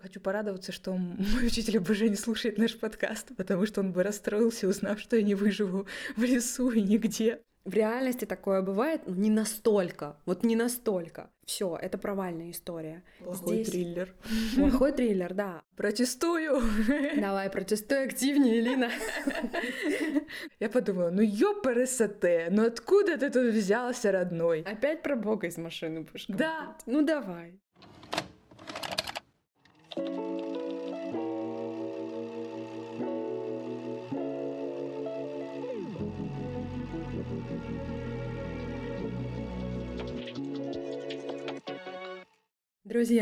Хочу порадоваться, что мой учитель ОБЖ не слушает наш подкаст, потому что он бы расстроился, узнав, что я не выживу в лесу и нигде. В реальности такое бывает, но не настолько. Вот не настолько. Все, это провальная история. Плохой Здесь... триллер. Плохой триллер, да. Протестую. Давай, протестуй активнее, Лина. Я подумала, ну ёпрст, ну откуда ты тут взялся, родной? Опять про бога из машины будешь Да. Ну давай. Друзья,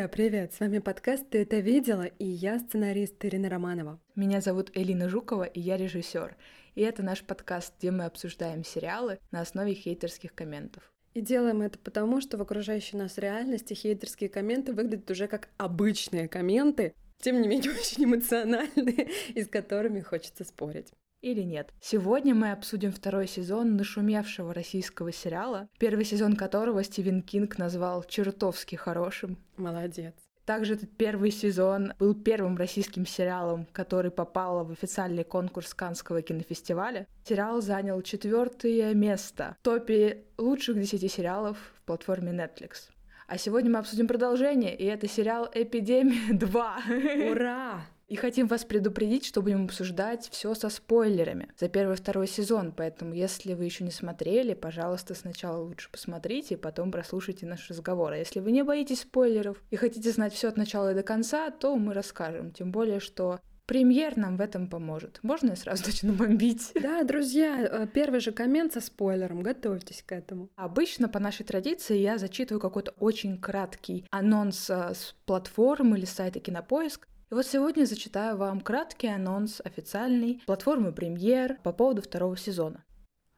привет! С вами подкаст «Ты это видела?» и я сценарист Ирина Романова. Меня зовут Элина Жукова, и я режиссер. И это наш подкаст, где мы обсуждаем сериалы на основе хейтерских комментов. И делаем это потому, что в окружающей нас реальности хейтерские комменты выглядят уже как обычные комменты, тем не менее очень эмоциональные, и с которыми хочется спорить или нет. Сегодня мы обсудим второй сезон нашумевшего российского сериала, первый сезон которого Стивен Кинг назвал чертовски хорошим. Молодец. Также этот первый сезон был первым российским сериалом, который попал в официальный конкурс Канского кинофестиваля. Сериал занял четвертое место в топе лучших десяти сериалов в платформе Netflix. А сегодня мы обсудим продолжение, и это сериал «Эпидемия 2». Ура! И хотим вас предупредить, что будем обсуждать все со спойлерами за первый и второй сезон. Поэтому, если вы еще не смотрели, пожалуйста, сначала лучше посмотрите, потом прослушайте наш разговор. А если вы не боитесь спойлеров и хотите знать все от начала и до конца, то мы расскажем. Тем более, что Премьер нам в этом поможет. Можно я сразу начну бомбить? Да, друзья, э, первый же коммент со спойлером, готовьтесь к этому. Обычно по нашей традиции я зачитываю какой-то очень краткий анонс э, с платформы или сайта Кинопоиск, и вот сегодня зачитаю вам краткий анонс официальной платформы «Премьер» по поводу второго сезона.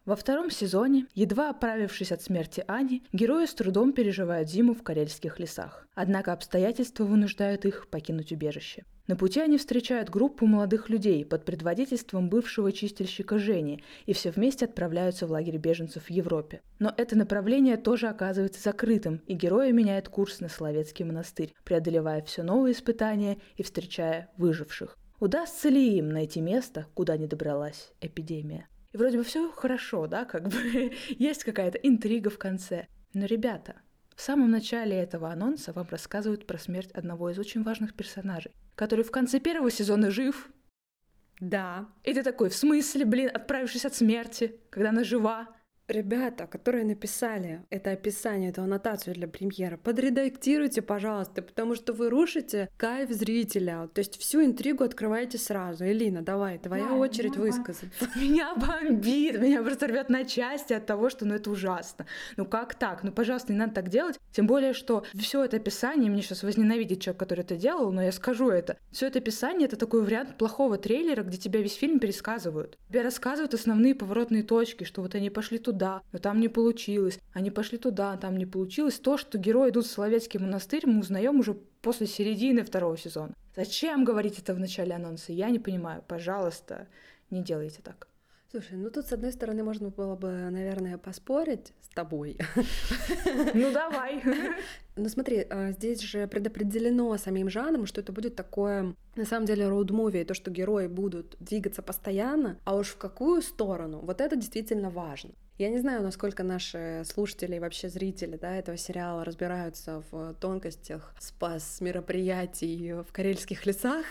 Во втором сезоне, едва оправившись от смерти Ани, герои с трудом переживают зиму в карельских лесах. Однако обстоятельства вынуждают их покинуть убежище. На пути они встречают группу молодых людей под предводительством бывшего чистильщика Жени, и все вместе отправляются в лагерь беженцев в Европе. Но это направление тоже оказывается закрытым, и герои меняют курс на Соловецкий монастырь, преодолевая все новые испытания и встречая выживших. Удастся ли им найти место, куда не добралась эпидемия? И вроде бы все хорошо, да, как бы есть какая-то интрига в конце. Но, ребята, в самом начале этого анонса вам рассказывают про смерть одного из очень важных персонажей, который в конце первого сезона жив. Да. И ты такой, в смысле, блин, отправившись от смерти, когда она жива? Ребята, которые написали это описание, эту аннотацию для премьера, подредактируйте, пожалуйста, потому что вы рушите кайф зрителя. То есть всю интригу открываете сразу. Элина, давай, твоя да, очередь высказаться. Меня бомбит, меня просто рвет на части от того, что ну это ужасно. Ну как так? Ну, пожалуйста, не надо так делать. Тем более, что все это описание, мне сейчас возненавидит человек, который это делал, но я скажу это. Все это описание это такой вариант плохого трейлера, где тебя весь фильм пересказывают. Тебе рассказывают основные поворотные точки, что вот они пошли туда, туда, но там не получилось. Они пошли туда, там не получилось. То, что герои идут в Соловецкий монастырь, мы узнаем уже после середины второго сезона. Зачем говорить это в начале анонса? Я не понимаю. Пожалуйста, не делайте так. Слушай, ну тут, с одной стороны, можно было бы, наверное, поспорить с тобой. Ну давай. Ну смотри, а, здесь же предопределено самим жанром, что это будет такое, на самом деле, роуд-муви, то, что герои будут двигаться постоянно, а уж в какую сторону, вот это действительно важно. Я не знаю, насколько наши слушатели и вообще зрители да, этого сериала разбираются в тонкостях спас мероприятий в карельских лесах,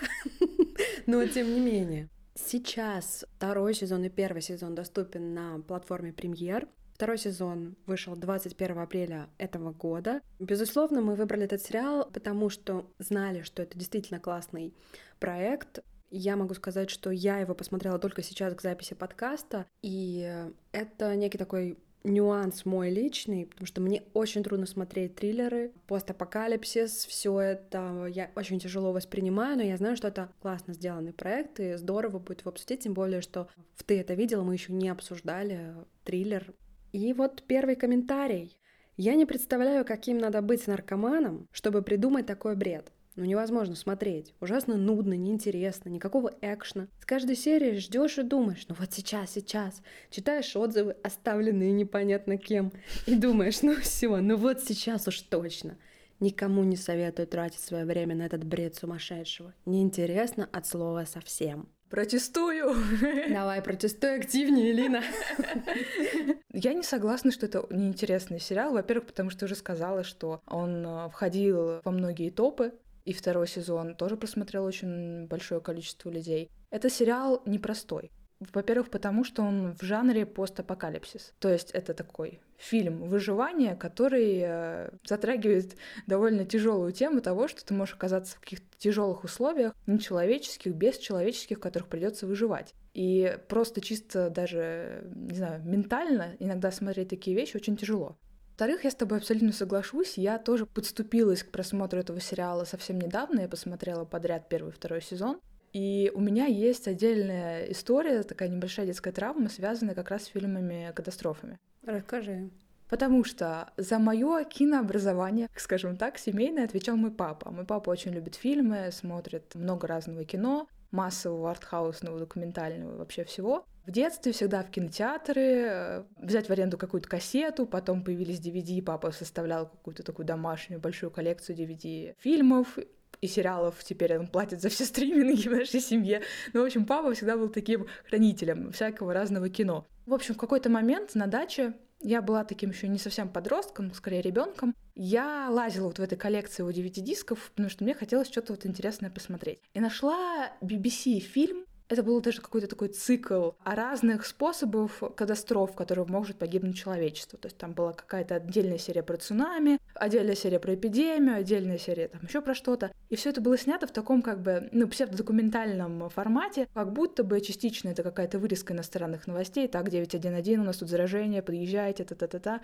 но тем не менее. Сейчас второй сезон и первый сезон доступен на платформе Премьер. Второй сезон вышел 21 апреля этого года. Безусловно, мы выбрали этот сериал, потому что знали, что это действительно классный проект. Я могу сказать, что я его посмотрела только сейчас к записи подкаста, и это некий такой нюанс мой личный, потому что мне очень трудно смотреть триллеры, постапокалипсис, все это я очень тяжело воспринимаю, но я знаю, что это классно сделанный проект, и здорово будет его обсудить, тем более, что в «Ты это видела» мы еще не обсуждали триллер. И вот первый комментарий. Я не представляю, каким надо быть наркоманом, чтобы придумать такой бред. Ну невозможно смотреть. Ужасно нудно, неинтересно, никакого экшна. С каждой серии ждешь и думаешь, ну вот сейчас, сейчас. Читаешь отзывы, оставленные непонятно кем, и думаешь, ну все, ну вот сейчас уж точно. Никому не советую тратить свое время на этот бред сумасшедшего. Неинтересно от слова совсем. Протестую! Давай, протестуй активнее, Лина. Я не согласна, что это неинтересный сериал. Во-первых, потому что уже сказала, что он э, входил во многие топы, и второй сезон тоже просмотрел очень большое количество людей. Это сериал непростой. Во-первых, потому что он в жанре постапокалипсис. То есть это такой фильм выживания, который э, затрагивает довольно тяжелую тему того, что ты можешь оказаться в каких-то тяжелых условиях, нечеловеческих, бесчеловеческих, в которых придется выживать. И просто чисто даже, не знаю, ментально иногда смотреть такие вещи очень тяжело. Во-вторых, я с тобой абсолютно соглашусь. Я тоже подступилась к просмотру этого сериала совсем недавно. Я посмотрела подряд первый и второй сезон. И у меня есть отдельная история, такая небольшая детская травма, связанная как раз с фильмами-катастрофами. Расскажи. Потому что за мое кинообразование, скажем так, семейное отвечал мой папа. Мой папа очень любит фильмы, смотрит много разного кино, массового, артхаусного, документального, вообще всего. В детстве всегда в кинотеатры, э, взять в аренду какую-то кассету, потом появились DVD, папа составлял какую-то такую домашнюю большую коллекцию DVD фильмов, и сериалов теперь он платит за все стриминги в нашей семье. Ну, в общем, папа всегда был таким хранителем всякого разного кино. В общем, в какой-то момент на даче я была таким еще не совсем подростком, скорее ребенком. Я лазила вот в этой коллекции его DVD-дисков, потому что мне хотелось что-то вот интересное посмотреть. И нашла BBC фильм это был даже какой-то такой цикл о разных способах катастроф, в которых может погибнуть человечество. То есть там была какая-то отдельная серия про цунами, отдельная серия про эпидемию, отдельная серия там еще про что-то. И все это было снято в таком как бы, ну, псевдодокументальном формате, как будто бы частично это какая-то вырезка иностранных новостей. Так, 911, у нас тут заражение, подъезжайте, та-та-та-та.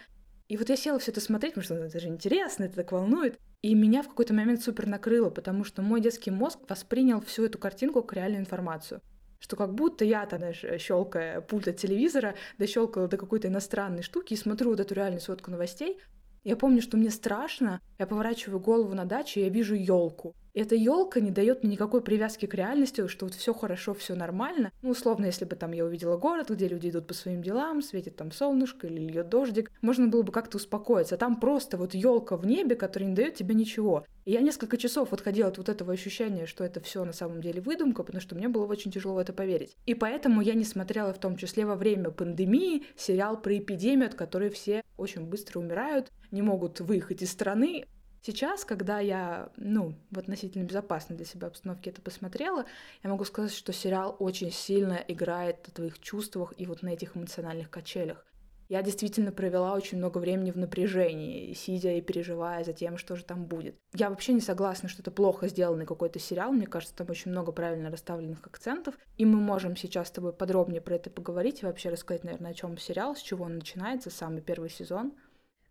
И вот я села все это смотреть, потому что ну, это же интересно, это так волнует. И меня в какой-то момент супер накрыло, потому что мой детский мозг воспринял всю эту картинку как реальную информацию что как будто я там, знаешь, щелкая пульт от телевизора, дощелкала до какой-то иностранной штуки и смотрю вот эту реальную сводку новостей. Я помню, что мне страшно, я поворачиваю голову на дачу, и я вижу елку эта елка не дает мне никакой привязки к реальности, что вот все хорошо, все нормально. Ну, условно, если бы там я увидела город, где люди идут по своим делам, светит там солнышко или льет дождик, можно было бы как-то успокоиться. Там просто вот елка в небе, которая не дает тебе ничего. И я несколько часов вот ходила от вот этого ощущения, что это все на самом деле выдумка, потому что мне было очень тяжело в это поверить. И поэтому я не смотрела в том числе во время пандемии сериал про эпидемию, от которой все очень быстро умирают, не могут выехать из страны, Сейчас, когда я, ну, в относительно безопасной для себя обстановке это посмотрела, я могу сказать, что сериал очень сильно играет на твоих чувствах и вот на этих эмоциональных качелях. Я действительно провела очень много времени в напряжении, сидя и переживая за тем, что же там будет. Я вообще не согласна, что это плохо сделанный какой-то сериал. Мне кажется, там очень много правильно расставленных акцентов. И мы можем сейчас с тобой подробнее про это поговорить и вообще рассказать, наверное, о чем сериал, с чего он начинается, самый первый сезон.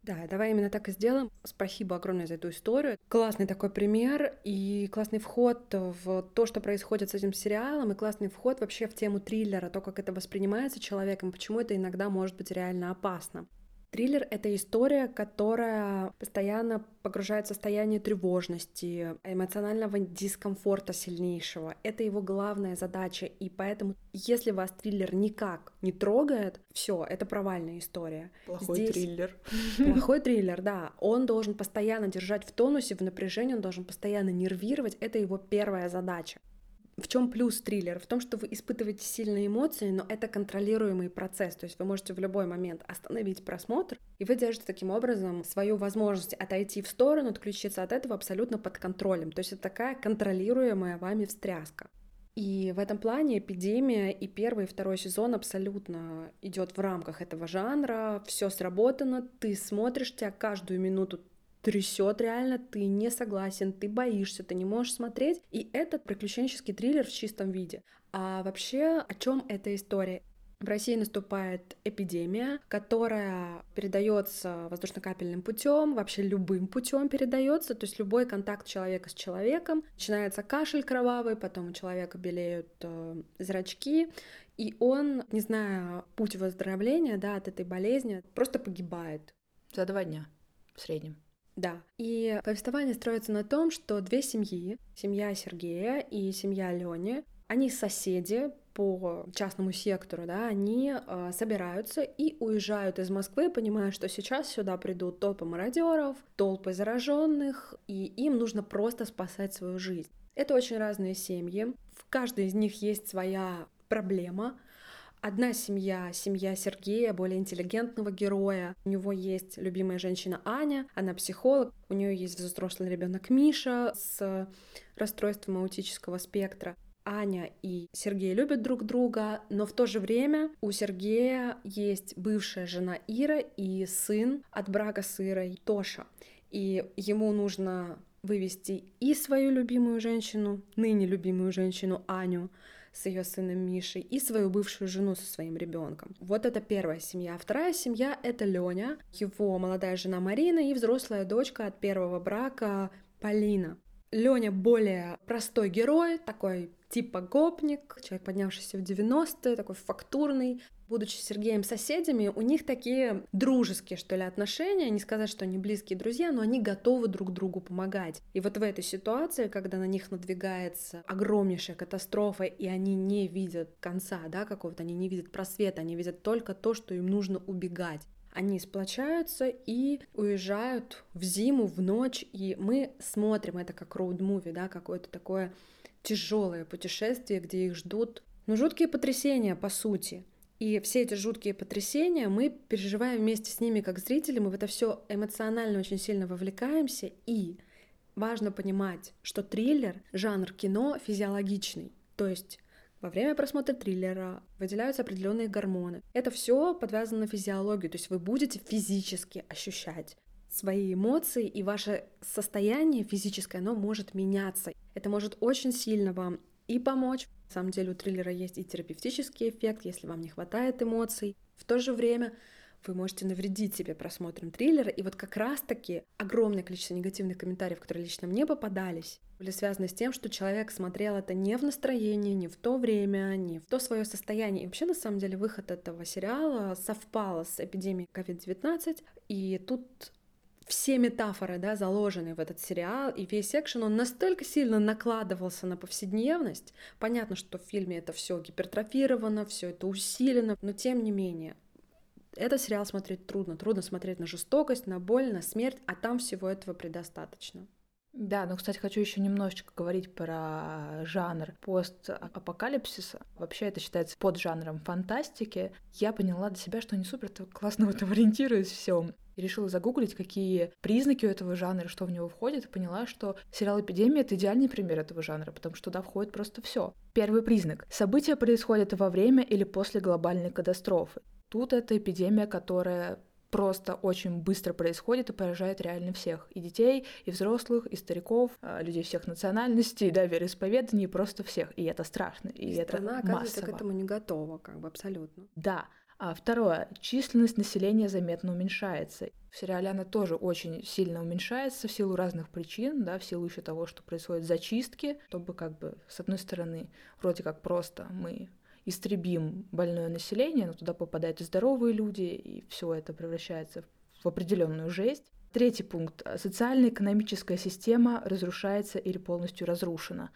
Да, давай именно так и сделаем. Спасибо огромное за эту историю. Классный такой пример и классный вход в то, что происходит с этим сериалом, и классный вход вообще в тему триллера, то, как это воспринимается человеком, почему это иногда может быть реально опасно. Триллер — это история, которая постоянно погружает в состояние тревожности, эмоционального дискомфорта сильнейшего. Это его главная задача, и поэтому, если вас триллер никак не трогает, все, это провальная история. Плохой Здесь... триллер. Плохой триллер, да. Он должен постоянно держать в тонусе, в напряжении, он должен постоянно нервировать. Это его первая задача. В чем плюс триллера? В том, что вы испытываете сильные эмоции, но это контролируемый процесс. То есть вы можете в любой момент остановить просмотр, и вы держите таким образом свою возможность отойти в сторону, отключиться от этого абсолютно под контролем. То есть это такая контролируемая вами встряска. И в этом плане эпидемия и первый и второй сезон абсолютно идет в рамках этого жанра, все сработано, ты смотришь, тебя каждую минуту трясет реально, ты не согласен, ты боишься, ты не можешь смотреть. И это приключенческий триллер в чистом виде. А вообще, о чем эта история? В России наступает эпидемия, которая передается воздушно-капельным путем, вообще любым путем передается, то есть любой контакт человека с человеком. Начинается кашель кровавый, потом у человека белеют э, зрачки, и он, не зная путь выздоровления да, от этой болезни, просто погибает. За два дня в среднем. Да. И повествование строится на том, что две семьи, семья Сергея и семья Лёни, Они соседи по частному сектору, да, они э, собираются и уезжают из Москвы, понимая, что сейчас сюда придут толпы мародеров, толпы зараженных, и им нужно просто спасать свою жизнь. Это очень разные семьи. В каждой из них есть своя проблема, Одна семья, семья Сергея, более интеллигентного героя. У него есть любимая женщина Аня, она психолог. У нее есть взрослый ребенок Миша с расстройством аутического спектра. Аня и Сергей любят друг друга, но в то же время у Сергея есть бывшая жена Ира и сын от брака с Ирой Тоша. И ему нужно вывести и свою любимую женщину, ныне любимую женщину Аню, с ее сыном Мишей и свою бывшую жену со своим ребенком. Вот это первая семья. Вторая семья — это Леня, его молодая жена Марина и взрослая дочка от первого брака Полина. Леня более простой герой, такой типа гопник, человек, поднявшийся в 90-е, такой фактурный, будучи Сергеем соседями, у них такие дружеские, что ли, отношения. Не сказать, что они близкие друзья, но они готовы друг другу помогать. И вот в этой ситуации, когда на них надвигается огромнейшая катастрофа, и они не видят конца, да, какого-то, они не видят просвета, они видят только то, что им нужно убегать. Они сплочаются и уезжают в зиму, в ночь, и мы смотрим это как роуд-муви, да, какое-то такое тяжелое путешествие, где их ждут, ну, жуткие потрясения, по сути. И все эти жуткие потрясения мы переживаем вместе с ними как зрители, мы в это все эмоционально очень сильно вовлекаемся. И важно понимать, что триллер — жанр кино физиологичный. То есть во время просмотра триллера выделяются определенные гормоны. Это все подвязано на физиологию, то есть вы будете физически ощущать свои эмоции, и ваше состояние физическое, оно может меняться. Это может очень сильно вам и помочь на самом деле у триллера есть и терапевтический эффект, если вам не хватает эмоций. В то же время вы можете навредить себе просмотром триллера. И вот как раз-таки огромное количество негативных комментариев, которые лично мне попадались, были связаны с тем, что человек смотрел это не в настроении, не в то время, не в то свое состояние. И вообще, на самом деле, выход этого сериала совпал с эпидемией COVID-19. И тут все метафоры, да, заложенные в этот сериал, и весь экшен, он настолько сильно накладывался на повседневность. Понятно, что в фильме это все гипертрофировано, все это усилено, но тем не менее, этот сериал смотреть трудно. Трудно смотреть на жестокость, на боль, на смерть, а там всего этого предостаточно. Да, но, кстати, хочу еще немножечко говорить про жанр постапокалипсиса. Вообще это считается под жанром фантастики. Я поняла для себя, что не супер классно в этом ориентируюсь всем и решила загуглить, какие признаки у этого жанра, что в него входит, и поняла, что сериал «Эпидемия» — это идеальный пример этого жанра, потому что туда входит просто все. Первый признак. События происходят во время или после глобальной катастрофы. Тут это эпидемия, которая просто очень быстро происходит и поражает реально всех. И детей, и взрослых, и стариков, а, людей всех национальностей, да, вероисповеданий, просто всех. И это страшно, и, и это страна, массово. к этому не готова, как бы абсолютно. Да. А второе, численность населения заметно уменьшается. В сериале она тоже очень сильно уменьшается в силу разных причин, да, в силу еще того, что происходят зачистки, чтобы как бы, с одной стороны, вроде как просто мы истребим больное население, но туда попадают и здоровые люди, и все это превращается в определенную жесть. Третий пункт. Социально-экономическая система разрушается или полностью разрушена.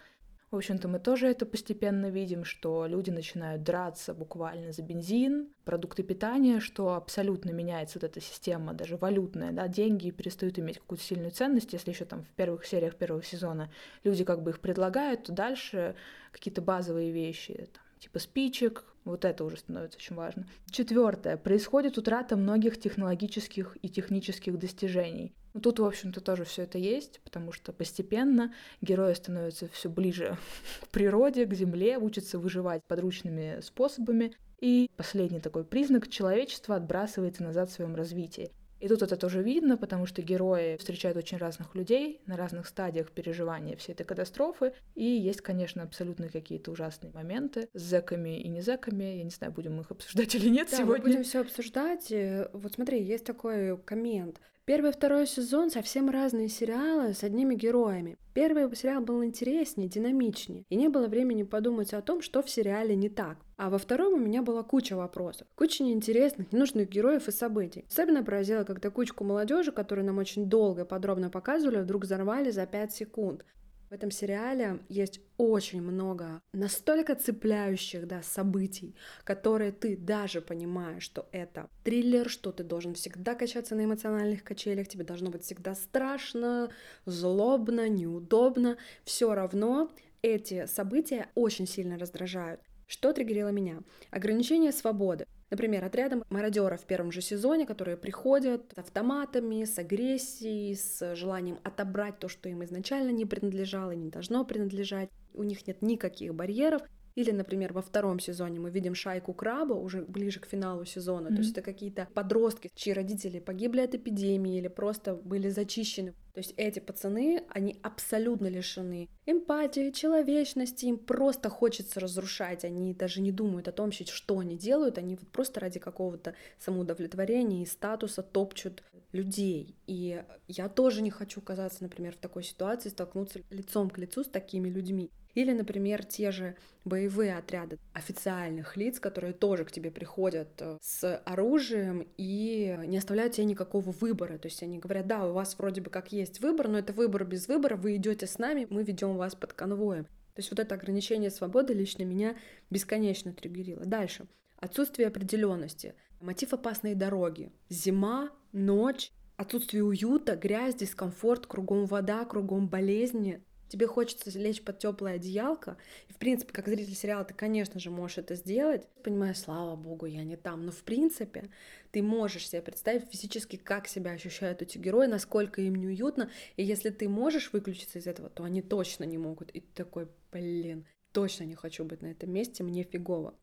В общем-то, мы тоже это постепенно видим, что люди начинают драться буквально за бензин, продукты питания, что абсолютно меняется вот эта система, даже валютная, да, деньги перестают иметь какую-то сильную ценность, если еще там в первых сериях первого сезона люди как бы их предлагают, то дальше какие-то базовые вещи, там, типа спичек, вот это уже становится очень важно. Четвертое. Происходит утрата многих технологических и технических достижений. Ну, тут, в общем-то, тоже все это есть, потому что постепенно герои становятся все ближе к природе, к земле, учатся выживать подручными способами. И последний такой признак человечества отбрасывается назад в своем развитии. И тут это тоже видно, потому что герои встречают очень разных людей на разных стадиях переживания всей этой катастрофы. И есть, конечно, абсолютно какие-то ужасные моменты с зэками и не зэками. Я не знаю, будем их обсуждать или нет да, сегодня. Мы будем все обсуждать. Вот смотри, есть такой коммент. Первый и второй сезон совсем разные сериалы с одними героями. Первый сериал был интереснее, динамичнее, и не было времени подумать о том, что в сериале не так. А во втором у меня была куча вопросов, куча неинтересных, ненужных героев и событий. Особенно поразило, когда кучку молодежи, которую нам очень долго и подробно показывали, вдруг взорвали за 5 секунд. В этом сериале есть очень много настолько цепляющих да, событий, которые ты даже понимаешь, что это триллер, что ты должен всегда качаться на эмоциональных качелях, тебе должно быть всегда страшно, злобно, неудобно. Все равно эти события очень сильно раздражают. Что триггерило меня? Ограничение свободы. Например, отрядом мародеров в первом же сезоне, которые приходят с автоматами, с агрессией, с желанием отобрать то, что им изначально не принадлежало и не должно принадлежать. У них нет никаких барьеров, или, например, во втором сезоне мы видим шайку краба уже ближе к финалу сезона. Mm-hmm. То есть это какие-то подростки, чьи родители погибли от эпидемии или просто были зачищены. То есть эти пацаны, они абсолютно лишены эмпатии, человечности, им просто хочется разрушать, они даже не думают о том, что они делают, они вот просто ради какого-то самоудовлетворения и статуса топчут людей. И я тоже не хочу оказаться, например, в такой ситуации, столкнуться лицом к лицу с такими людьми. Или, например, те же боевые отряды официальных лиц, которые тоже к тебе приходят э, с оружием и не оставляют тебе никакого выбора. То есть они говорят, да, у вас вроде бы как есть выбор, но это выбор без выбора, вы идете с нами, мы ведем вас под конвоем. То есть вот это ограничение свободы лично меня бесконечно триггерило. Дальше. Отсутствие определенности, мотив опасной дороги, зима, ночь, отсутствие уюта, грязь, дискомфорт, кругом вода, кругом болезни, тебе хочется лечь под теплое одеялко, и в принципе, как зритель сериала, ты, конечно же, можешь это сделать. Понимаю, слава богу, я не там, но в принципе ты можешь себе представить физически, как себя ощущают эти герои, насколько им неуютно, и если ты можешь выключиться из этого, то они точно не могут. И ты такой, блин, точно не хочу быть на этом месте, мне фигово.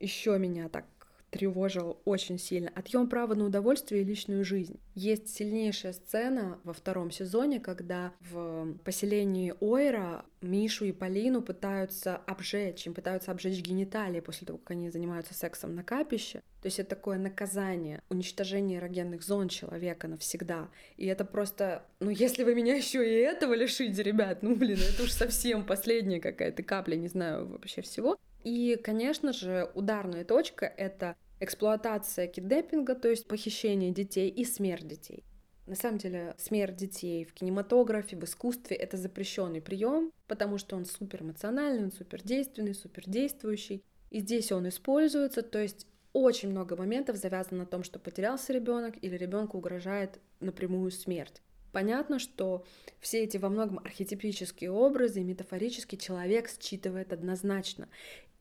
Еще меня так тревожил очень сильно. Отъем права на удовольствие и личную жизнь. Есть сильнейшая сцена во втором сезоне, когда в поселении Ойра Мишу и Полину пытаются обжечь, им пытаются обжечь гениталии после того, как они занимаются сексом на капище. То есть это такое наказание, уничтожение эрогенных зон человека навсегда. И это просто, ну если вы меня еще и этого лишите, ребят, ну блин, это уж совсем последняя какая-то капля, не знаю вообще всего. И, конечно же, ударная точка — это эксплуатация киднеппинга, то есть похищение детей и смерть детей. На самом деле, смерть детей в кинематографе, в искусстве — это запрещенный прием, потому что он супер эмоциональный, он супер действенный, супер действующий. И здесь он используется, то есть очень много моментов завязано на том, что потерялся ребенок или ребенку угрожает напрямую смерть. Понятно, что все эти во многом архетипические образы, метафорически человек считывает однозначно.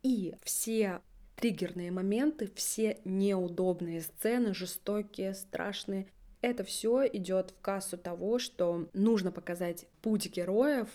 И все триггерные моменты, все неудобные сцены, жестокие, страшные, это все идет в кассу того, что нужно показать путь героев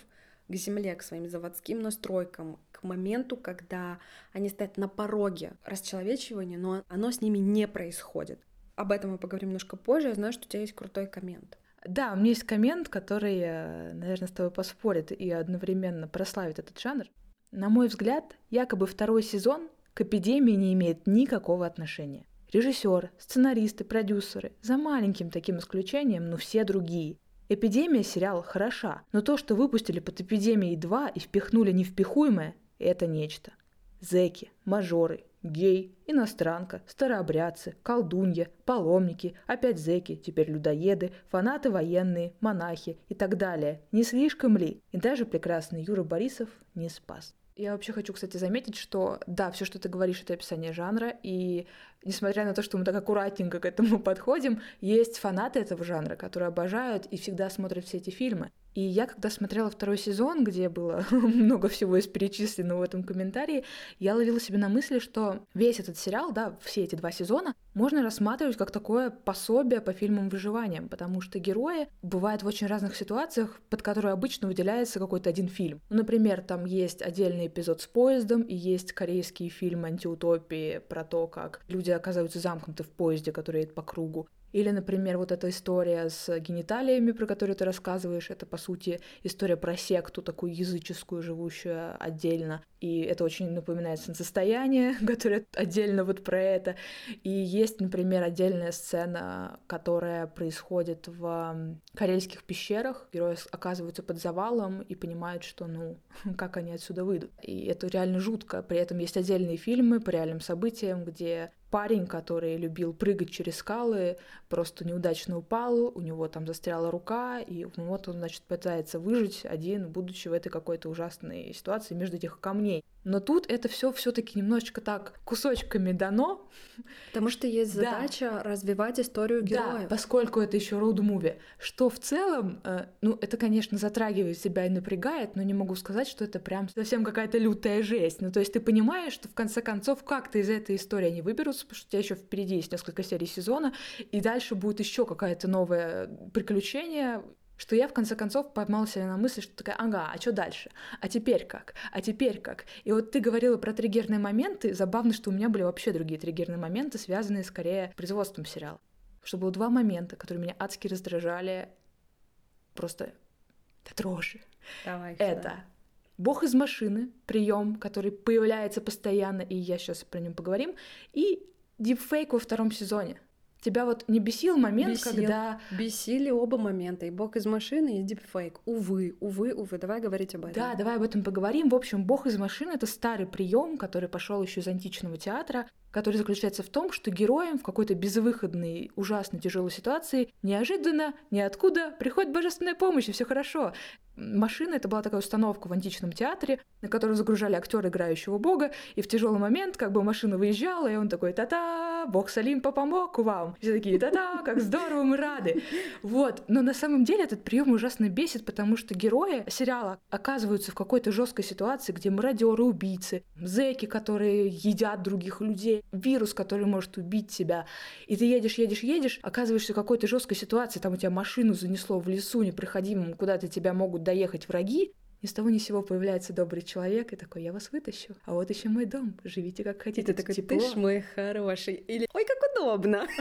к земле, к своим заводским настройкам, к моменту, когда они стоят на пороге расчеловечивания, но оно с ними не происходит. Об этом мы поговорим немножко позже. Я знаю, что у тебя есть крутой коммент. Да, у меня есть коммент, который, э, наверное, с тобой поспорит и одновременно прославит этот жанр. На мой взгляд, якобы второй сезон к эпидемии не имеет никакого отношения. Режиссеры, сценаристы, продюсеры, за маленьким таким исключением, но все другие. Эпидемия сериала хороша, но то, что выпустили под эпидемией 2 и впихнули невпихуемое, это нечто. Зеки, мажоры, гей, иностранка, старообрядцы, колдунья, паломники, опять зеки, теперь людоеды, фанаты военные, монахи и так далее. Не слишком ли? И даже прекрасный Юра Борисов не спас. Я вообще хочу, кстати, заметить, что да, все, что ты говоришь, это описание жанра, и несмотря на то, что мы так аккуратненько к этому подходим, есть фанаты этого жанра, которые обожают и всегда смотрят все эти фильмы. И я, когда смотрела второй сезон, где было много всего из перечисленного в этом комментарии, я ловила себе на мысли, что весь этот сериал, да, все эти два сезона, можно рассматривать как такое пособие по фильмам выживания, потому что герои бывают в очень разных ситуациях, под которые обычно выделяется какой-то один фильм. Ну, например, там есть отдельный эпизод с поездом, и есть корейский фильм антиутопии про то, как люди оказываются замкнуты в поезде, который едет по кругу. Или, например, вот эта история с гениталиями, про которую ты рассказываешь, это, по сути, история про секту, такую языческую, живущую отдельно. И это очень напоминает состояние, которое отдельно вот про это. И есть, например, отдельная сцена, которая происходит в карельских пещерах. Герои оказываются под завалом и понимают, что, ну, как они отсюда выйдут. И это реально жутко. При этом есть отдельные фильмы по реальным событиям, где парень, который любил прыгать через скалы, просто неудачно упал, у него там застряла рука, и вот он, значит, пытается выжить один, будучи в этой какой-то ужасной ситуации между этих камней. Но тут это все все-таки немножечко так кусочками дано. Потому что есть задача да. развивать историю героя. Да, поскольку это еще роуд-муви. Что в целом, э, ну, это, конечно, затрагивает себя и напрягает, но не могу сказать, что это прям совсем какая-то лютая жесть. Ну, то есть ты понимаешь, что в конце концов как-то из этой истории они выберутся, потому что у тебя еще впереди есть несколько серий сезона, и дальше будет еще какая-то новое приключение, что я в конце концов поймала себя на мысли, что такая, ага, а что дальше? А теперь как? А теперь как? И вот ты говорила про триггерные моменты, забавно, что у меня были вообще другие триггерные моменты, связанные скорее с производством сериала. Что было два момента, которые меня адски раздражали, просто до дрожи. Давай, Это Бог из машины, прием, который появляется постоянно, и я сейчас про него поговорим, и дипфейк во втором сезоне. Тебя вот не бесил момент, Бесил. когда... Бесили оба момента, и бог из машины, и дипфейк. Увы, увы, увы, давай говорить об этом. Да, давай об этом поговорим. В общем, бог из машины — это старый прием, который пошел еще из античного театра, который заключается в том, что героям в какой-то безвыходной, ужасной, тяжелой ситуации неожиданно, ниоткуда приходит божественная помощь, и все хорошо. Машина — это была такая установка в античном театре, на которую загружали актера, играющего бога, и в тяжелый момент как бы машина выезжала, и он такой «Та-та! Бог Салимпа помог вам!» Все такие «Та-та! Как здорово, мы рады!» Вот. Но на самом деле этот прием ужасно бесит, потому что герои сериала оказываются в какой-то жесткой ситуации, где мародеры, убийцы, зэки, которые едят других людей, вирус, который может убить тебя. И ты едешь, едешь, едешь, оказываешься в какой-то жесткой ситуации, там у тебя машину занесло в лесу непроходимым, куда-то тебя могут доехать враги, ни с того ни с сего появляется добрый человек и такой, я вас вытащу, а вот еще мой дом, живите как хотите. И ты такой, тепло. ты ж мой хороший. Или, ой, как удобно.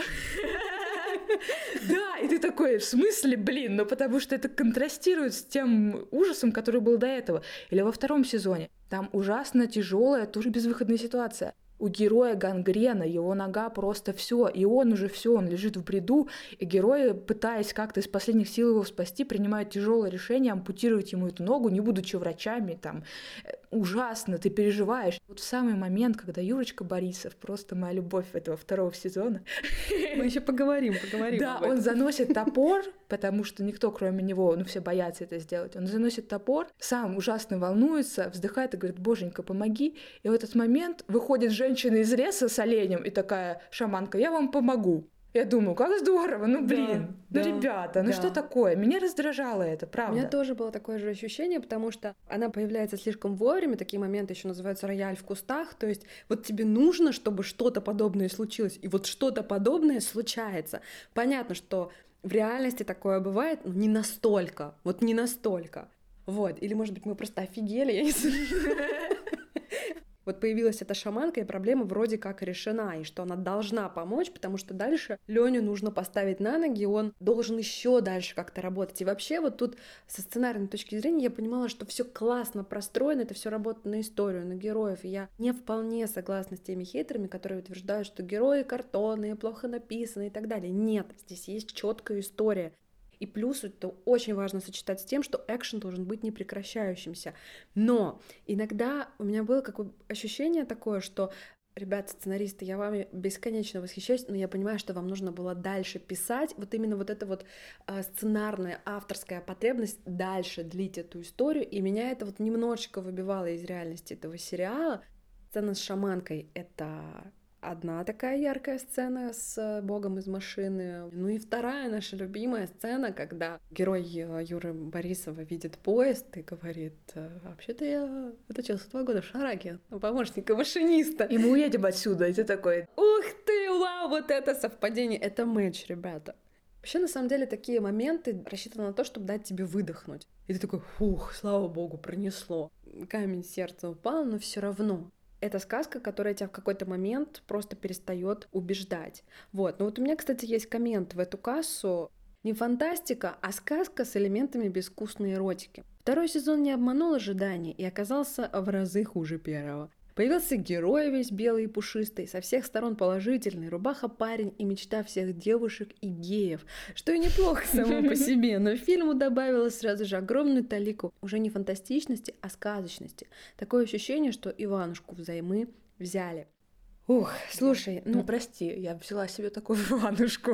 Да, и ты такой, в смысле, блин, ну потому что это контрастирует с тем ужасом, который был до этого. Или во втором сезоне. Там ужасно тяжелая, тоже безвыходная ситуация у героя гангрена, его нога просто все, и он уже все, он лежит в бреду, и герои, пытаясь как-то из последних сил его спасти, принимают тяжелое решение ампутировать ему эту ногу, не будучи врачами, там, э, ужасно, ты переживаешь. Вот в самый момент, когда Юрочка Борисов, просто моя любовь этого второго сезона. Мы еще поговорим, поговорим. Да, он заносит топор, потому что никто, кроме него, ну все боятся это сделать. Он заносит топор, сам ужасно волнуется, вздыхает и говорит, боженька, помоги. И в этот момент выходит женщина из леса с оленем и такая шаманка, я вам помогу. Я думаю, как здорово, ну блин, да, ну да, ребята, ну да. что такое? Меня раздражало это, правда. У меня тоже было такое же ощущение, потому что она появляется слишком вовремя, такие моменты еще называются рояль в кустах, то есть вот тебе нужно, чтобы что-то подобное случилось, и вот что-то подобное случается. Понятно, что в реальности такое бывает, но не настолько, вот не настолько. Вот, или может быть мы просто офигели, я не знаю. Вот появилась эта шаманка, и проблема вроде как решена, и что она должна помочь, потому что дальше Леню нужно поставить на ноги, он должен еще дальше как-то работать. И вообще вот тут со сценарной точки зрения я понимала, что все классно простроено, это все работает на историю, на героев. И я не вполне согласна с теми хейтерами, которые утверждают, что герои картонные, плохо написаны и так далее. Нет, здесь есть четкая история. И плюс это очень важно сочетать с тем, что экшен должен быть непрекращающимся. Но иногда у меня было какое ощущение такое, что Ребята, сценаристы, я вами бесконечно восхищаюсь, но я понимаю, что вам нужно было дальше писать. Вот именно вот эта вот э, сценарная, авторская потребность дальше длить эту историю. И меня это вот немножечко выбивало из реальности этого сериала. Сцена с шаманкой — это одна такая яркая сцена с Богом из машины. Ну и вторая наша любимая сцена, когда герой э, Юры Борисова видит поезд и говорит, «Э, вообще-то я отучился два года в Шараге, помощника машиниста. И мы уедем отсюда, и ты такой, ух ты, вау, вот это совпадение, это матч, ребята. Вообще, на самом деле, такие моменты рассчитаны на то, чтобы дать тебе выдохнуть. И ты такой, фух, слава богу, пронесло. Камень сердца упал, но все равно это сказка, которая тебя в какой-то момент просто перестает убеждать. Вот. Но вот у меня, кстати, есть коммент в эту кассу. Не фантастика, а сказка с элементами безвкусной эротики. Второй сезон не обманул ожиданий и оказался в разы хуже первого. Появился герой весь белый и пушистый, со всех сторон положительный, рубаха парень и мечта всех девушек и геев, что и неплохо само по себе, но фильму добавилось сразу же огромную талику уже не фантастичности, а сказочности. Такое ощущение, что Иванушку взаймы взяли. Ух, слушай, ну... ну прости, я взяла себе такую Иванушку.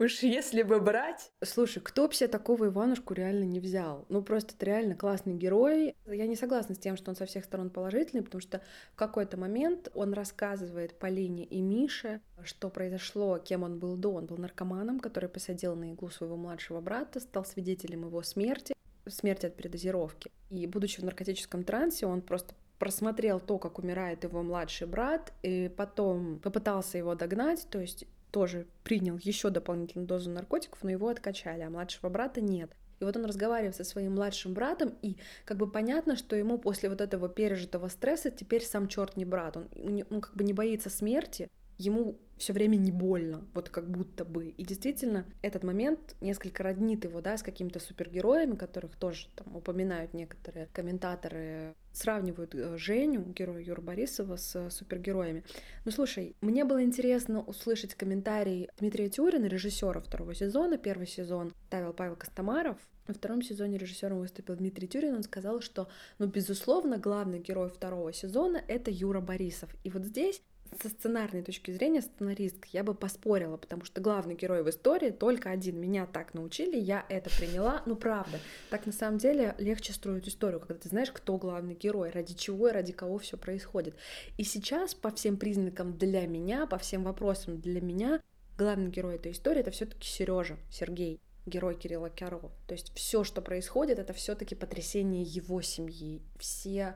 Уж если бы брать... Слушай, кто бы себе такого Иванушку реально не взял? Ну просто это реально классный герой. Я не согласна с тем, что он со всех сторон положительный, потому что в какой-то момент он рассказывает Полине и Мише, что произошло, кем он был до. Он был наркоманом, который посадил на иглу своего младшего брата, стал свидетелем его смерти смерти от передозировки. И будучи в наркотическом трансе, он просто просмотрел то, как умирает его младший брат, и потом попытался его догнать, то есть тоже принял еще дополнительную дозу наркотиков, но его откачали, а младшего брата нет. И вот он разговаривает со своим младшим братом, и как бы понятно, что ему после вот этого пережитого стресса теперь сам черт не брат. Он, он как бы не боится смерти, ему все время не больно, вот как будто бы. И действительно, этот момент несколько роднит его, да, с какими-то супергероями, которых тоже там упоминают некоторые комментаторы, сравнивают э, Женю, героя Юра Борисова, с супергероями. Ну, слушай, мне было интересно услышать комментарий Дмитрия Тюрина, режиссера второго сезона. Первый сезон ставил Павел Костомаров, во втором сезоне режиссером выступил Дмитрий Тюрин. Он сказал, что, ну, безусловно, главный герой второго сезона — это Юра Борисов. И вот здесь со сценарной точки зрения сценаристка я бы поспорила, потому что главный герой в истории только один. Меня так научили, я это приняла. Ну, правда. Так на самом деле легче строить историю, когда ты знаешь, кто главный герой, ради чего и ради кого все происходит. И сейчас по всем признакам для меня, по всем вопросам для меня, главный герой этой истории это все-таки Сережа, Сергей герой Кирилла Кяро. То есть все, что происходит, это все-таки потрясение его семьи. Все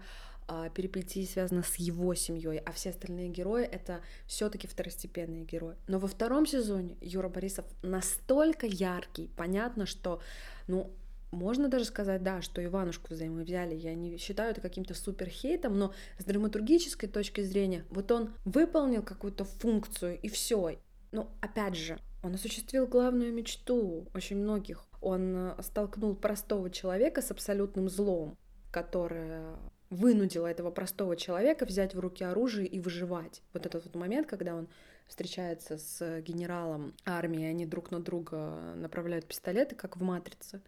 перипетии связаны с его семьей, а все остальные герои это все-таки второстепенные герои. Но во втором сезоне Юра Борисов настолько яркий, понятно, что, ну, можно даже сказать, да, что Иванушку взаймы взяли. Я не считаю это каким-то супер хейтом, но с драматургической точки зрения, вот он выполнил какую-то функцию и все. Но опять же, он осуществил главную мечту очень многих. Он э, столкнул простого человека с абсолютным злом, которое вынудила этого простого человека взять в руки оружие и выживать. Вот этот вот момент, когда он встречается с генералом армии, они друг на друга направляют пистолеты, как в «Матрице».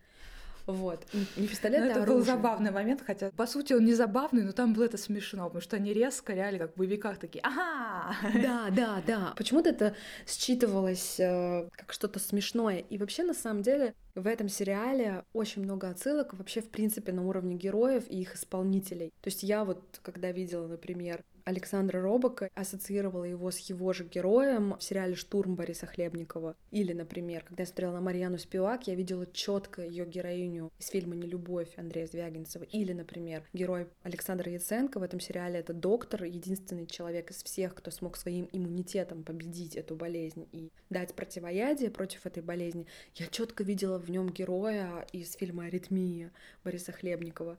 Вот. Не пистолет, но а Это оружие. был забавный момент, хотя, по сути, он не забавный, но там было это смешно, потому что они резко, реально, как в боевиках такие «Ага!» Да, да, да. Почему-то это считывалось э, как что-то смешное. И вообще, на самом деле, в этом сериале очень много отсылок вообще, в принципе, на уровне героев и их исполнителей. То есть я вот, когда видела, например, Александра Робока, ассоциировала его с его же героем в сериале «Штурм» Бориса Хлебникова. Или, например, когда я смотрела на Марьяну Спивак, я видела четко ее героиню из фильма «Нелюбовь» Андрея Звягинцева. Или, например, герой Александра Яценко в этом сериале — это доктор, единственный человек из всех, кто смог своим иммунитетом победить эту болезнь и дать противоядие против этой болезни. Я четко видела в нем героя из фильма «Аритмия» Бориса Хлебникова.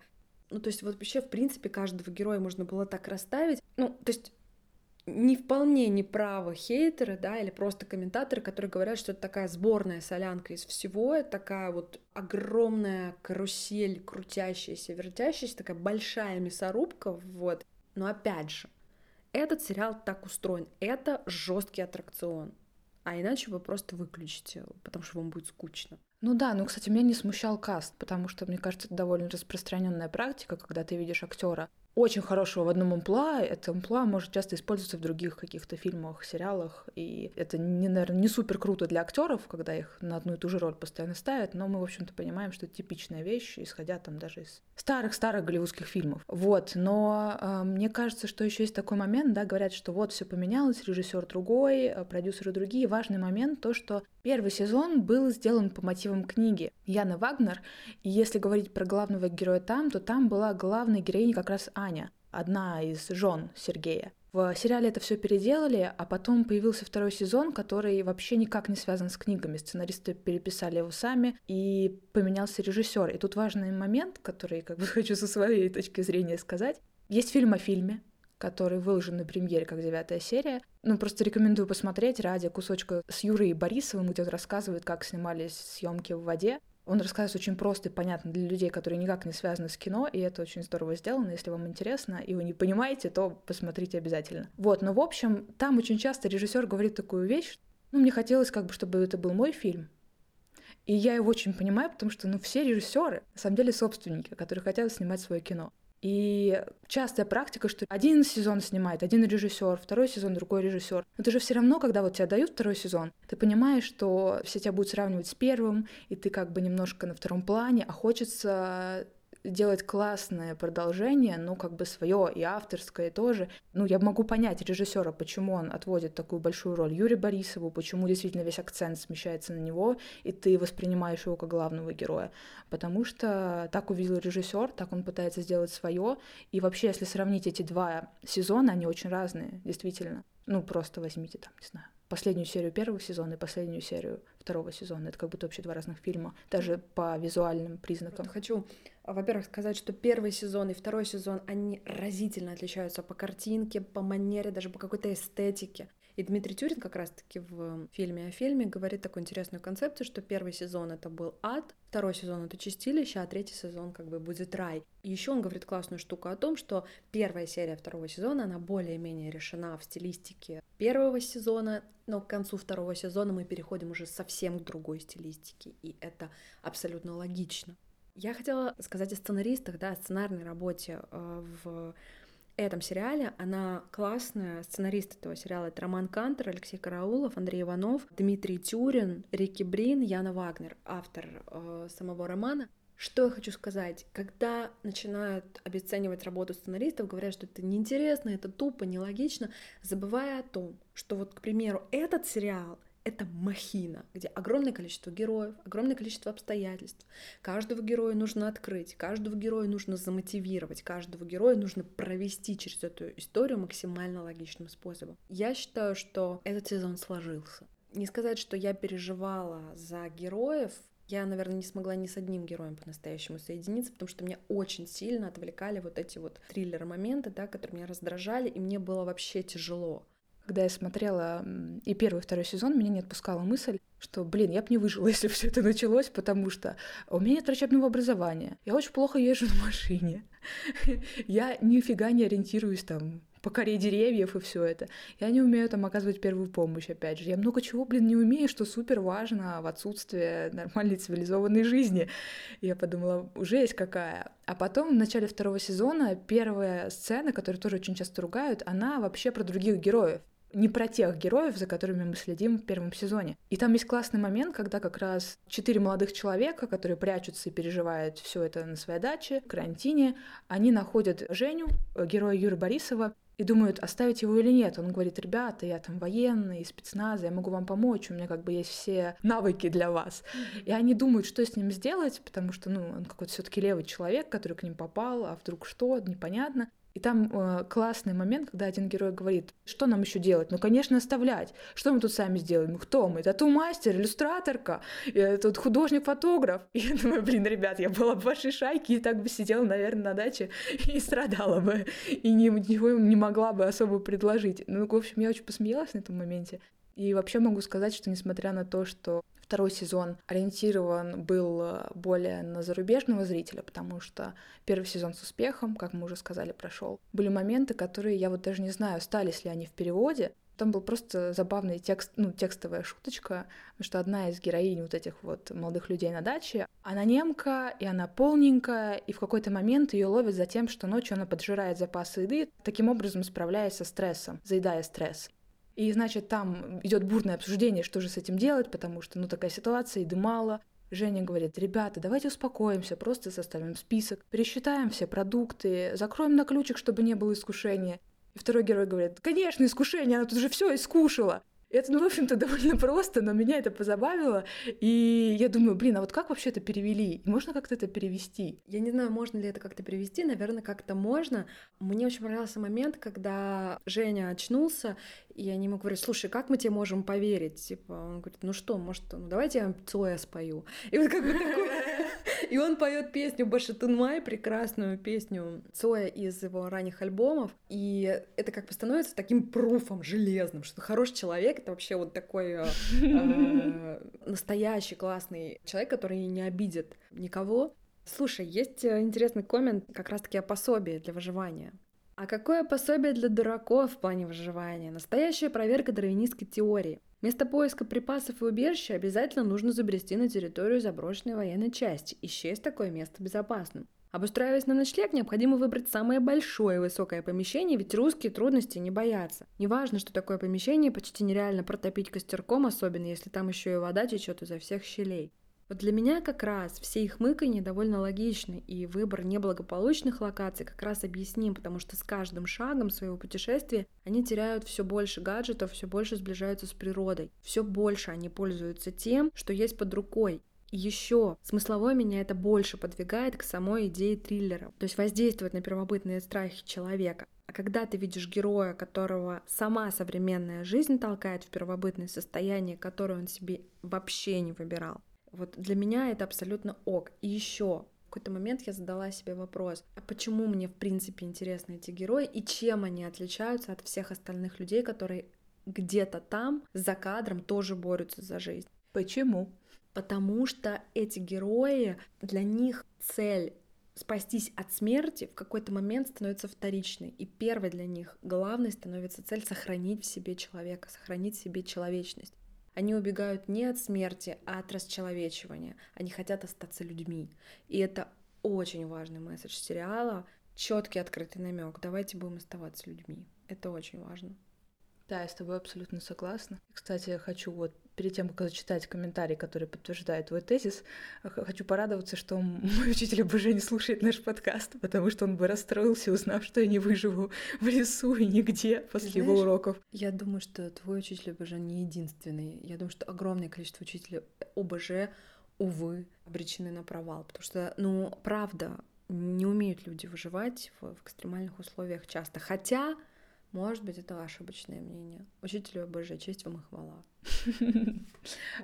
Ну, то есть вот вообще, в принципе, каждого героя можно было так расставить. Ну, то есть не вполне неправы хейтеры, да, или просто комментаторы, которые говорят, что это такая сборная солянка из всего, это такая вот огромная карусель, крутящаяся, вертящаяся, такая большая мясорубка, вот. Но опять же, этот сериал так устроен, это жесткий аттракцион, а иначе вы просто выключите, потому что вам будет скучно. Ну да, ну, кстати, меня не смущал каст, потому что, мне кажется, это довольно распространенная практика, когда ты видишь актера, очень хорошего в одном амплуа. Это амплуа может часто использоваться в других каких-то фильмах, сериалах. И это, не, наверное, не супер круто для актеров, когда их на одну и ту же роль постоянно ставят, но мы, в общем-то, понимаем, что это типичная вещь, исходя там даже из старых-старых голливудских фильмов. Вот, но э, мне кажется, что еще есть такой момент, да, говорят, что вот все поменялось, режиссер другой, э, продюсеры другие. Важный момент то, что первый сезон был сделан по мотивам книги Яны Вагнер, и если говорить про главного героя там, то там была главной героиней как раз Аня, одна из жен Сергея. В сериале это все переделали, а потом появился второй сезон, который вообще никак не связан с книгами. Сценаристы переписали его сами, и поменялся режиссер. И тут важный момент, который как бы хочу со своей точки зрения сказать. Есть фильм о фильме, который выложен на премьере как девятая серия. Ну, просто рекомендую посмотреть ради кусочка с Юрой Борисовым, где он рассказывает, как снимались съемки в воде. Он рассказывает очень просто и понятно для людей, которые никак не связаны с кино, и это очень здорово сделано. Если вам интересно, и вы не понимаете, то посмотрите обязательно. Вот, но в общем, там очень часто режиссер говорит такую вещь, ну, мне хотелось как бы, чтобы это был мой фильм, и я его очень понимаю, потому что, ну, все режиссеры на самом деле собственники, которые хотят снимать свое кино. И частая практика, что один сезон снимает один режиссер, второй сезон другой режиссер. Но ты же все равно, когда вот тебя дают второй сезон, ты понимаешь, что все тебя будут сравнивать с первым, и ты как бы немножко на втором плане, а хочется делать классное продолжение, ну, как бы свое и авторское тоже. Ну, я могу понять режиссера, почему он отводит такую большую роль Юрию Борисову, почему действительно весь акцент смещается на него, и ты воспринимаешь его как главного героя. Потому что так увидел режиссер, так он пытается сделать свое. И вообще, если сравнить эти два сезона, они очень разные, действительно. Ну, просто возьмите там, не знаю, последнюю серию первого сезона и последнюю серию второго сезона. Это как будто вообще два разных фильма, даже по визуальным признакам. Хочу, во-первых, сказать, что первый сезон и второй сезон, они разительно отличаются по картинке, по манере, даже по какой-то эстетике. И Дмитрий Тюрин как раз-таки в фильме о фильме говорит такую интересную концепцию, что первый сезон это был ад, второй сезон это чистилище, а третий сезон как бы будет рай. И еще он говорит классную штуку о том, что первая серия второго сезона, она более-менее решена в стилистике первого сезона, но к концу второго сезона мы переходим уже совсем к другой стилистике, и это абсолютно логично. Я хотела сказать о сценаристах, да, о сценарной работе э, в этом сериале. Она классная. Сценарист этого сериала — это Роман Кантер, Алексей Караулов, Андрей Иванов, Дмитрий Тюрин, Рики Брин, Яна Вагнер, автор э, самого романа. Что я хочу сказать? Когда начинают обесценивать работу сценаристов, говорят, что это неинтересно, это тупо, нелогично, забывая о том, что вот, к примеру, этот сериал — это махина, где огромное количество героев, огромное количество обстоятельств. Каждого героя нужно открыть, каждого героя нужно замотивировать, каждого героя нужно провести через эту историю максимально логичным способом. Я считаю, что этот сезон сложился. Не сказать, что я переживала за героев, я, наверное, не смогла ни с одним героем по-настоящему соединиться, потому что меня очень сильно отвлекали вот эти вот триллер-моменты, да, которые меня раздражали, и мне было вообще тяжело. Когда я смотрела и первый, и второй сезон, меня не отпускала мысль, что, блин, я бы не выжила, если все это началось, потому что у меня нет врачебного образования, я очень плохо езжу на машине, я нифига не ориентируюсь там по коре деревьев и все это. Я не умею там оказывать первую помощь, опять же. Я много чего, блин, не умею, что супер важно в отсутствии нормальной цивилизованной жизни. Я подумала, уже есть какая. А потом в начале второго сезона первая сцена, которую тоже очень часто ругают, она вообще про других героев не про тех героев, за которыми мы следим в первом сезоне. И там есть классный момент, когда как раз четыре молодых человека, которые прячутся и переживают все это на своей даче, в карантине, они находят Женю, э, героя Юры Борисова, и думают, оставить его или нет. Он говорит, ребята, я там военный, спецназ, я могу вам помочь, у меня как бы есть все навыки для вас. И они думают, что с ним сделать, потому что, ну, он какой-то все таки левый человек, который к ним попал, а вдруг что, непонятно. И там э, классный момент, когда один герой говорит, что нам еще делать? Ну, конечно, оставлять. Что мы тут сами сделаем? Ну, кто мы? Тату-мастер, иллюстраторка, я тут художник-фотограф. И я думаю, блин, ребят, я была в вашей шайке и так бы сидела, наверное, на даче и страдала бы. И ничего не могла бы особо предложить. Ну, в общем, я очень посмеялась на этом моменте. И вообще могу сказать, что несмотря на то, что Второй сезон ориентирован был э, более на зарубежного зрителя, потому что первый сезон с успехом, как мы уже сказали, прошел. Были моменты, которые я вот даже не знаю, остались ли они в переводе, там был просто забавный текст, ну, текстовая шуточка, что одна из героинь вот этих вот молодых людей на даче, она немка, и она полненькая, и в какой-то момент ее ловят за тем, что ночью она поджирает запасы еды, таким образом справляясь со стрессом, заедая стресс. И, значит, там идет бурное обсуждение, что же с этим делать, потому что, ну, такая ситуация, еды мало. Женя говорит, ребята, давайте успокоимся, просто составим список, пересчитаем все продукты, закроем на ключик, чтобы не было искушения. И второй герой говорит, конечно, искушение, она тут уже все искушала. Это, ну, в общем-то, довольно просто, но меня это позабавило. И я думаю, блин, а вот как вообще это перевели? Можно как-то это перевести? Я не знаю, можно ли это как-то перевести. Наверное, как-то можно. Мне очень понравился момент, когда Женя очнулся, и я не могу говорить, слушай, как мы тебе можем поверить? Типа, он говорит, ну что, может, ну давайте я Цоя спою. И вот как бы такой... И он поет песню Башатун Май, прекрасную песню Цоя из его ранних альбомов. И это как бы становится таким пруфом железным, что хороший человек — это вообще вот такой э, э, настоящий классный человек, который не обидит никого. Слушай, есть э, интересный коммент как раз-таки о пособии для выживания. А какое пособие для дураков в плане выживания? Настоящая проверка дарвинистской теории. Вместо поиска припасов и убежища обязательно нужно забрести на территорию заброшенной военной части и счесть такое место безопасным. Обустраиваясь на ночлег, необходимо выбрать самое большое и высокое помещение, ведь русские трудности не боятся. Неважно, что такое помещение, почти нереально протопить костерком, особенно если там еще и вода течет изо всех щелей. Вот для меня как раз все их мыканье довольно логичны, и выбор неблагополучных локаций как раз объясним, потому что с каждым шагом своего путешествия они теряют все больше гаджетов, все больше сближаются с природой, все больше они пользуются тем, что есть под рукой. Еще смыслово меня это больше подвигает к самой идее триллера, то есть воздействовать на первобытные страхи человека. А когда ты видишь героя, которого сама современная жизнь толкает в первобытное состояние, которое он себе вообще не выбирал, вот для меня это абсолютно ок. И еще в какой-то момент я задала себе вопрос, а почему мне в принципе интересны эти герои и чем они отличаются от всех остальных людей, которые где-то там за кадром тоже борются за жизнь. Почему? Потому что эти герои, для них цель спастись от смерти в какой-то момент становится вторичной. И первой для них, главной становится цель сохранить в себе человека, сохранить в себе человечность. Они убегают не от смерти, а от расчеловечивания. Они хотят остаться людьми. И это очень важный месседж сериала. Четкий открытый намек. Давайте будем оставаться людьми. Это очень важно. Да, я с тобой абсолютно согласна. Кстати, я хочу вот перед тем, как зачитать комментарий, который подтверждает твой тезис, хочу порадоваться, что мой учитель ОБЖ не слушает наш подкаст, потому что он бы расстроился, узнав, что я не выживу в лесу и нигде после Знаешь, его уроков. Я думаю, что твой учитель ОБЖ не единственный. Я думаю, что огромное количество учителей ОБЖ, увы, обречены на провал, потому что, ну, правда, не умеют люди выживать в, в экстремальных условиях часто. Хотя может быть, это ошибочное мнение. Учителю ОБЖ, честь вам и хвала.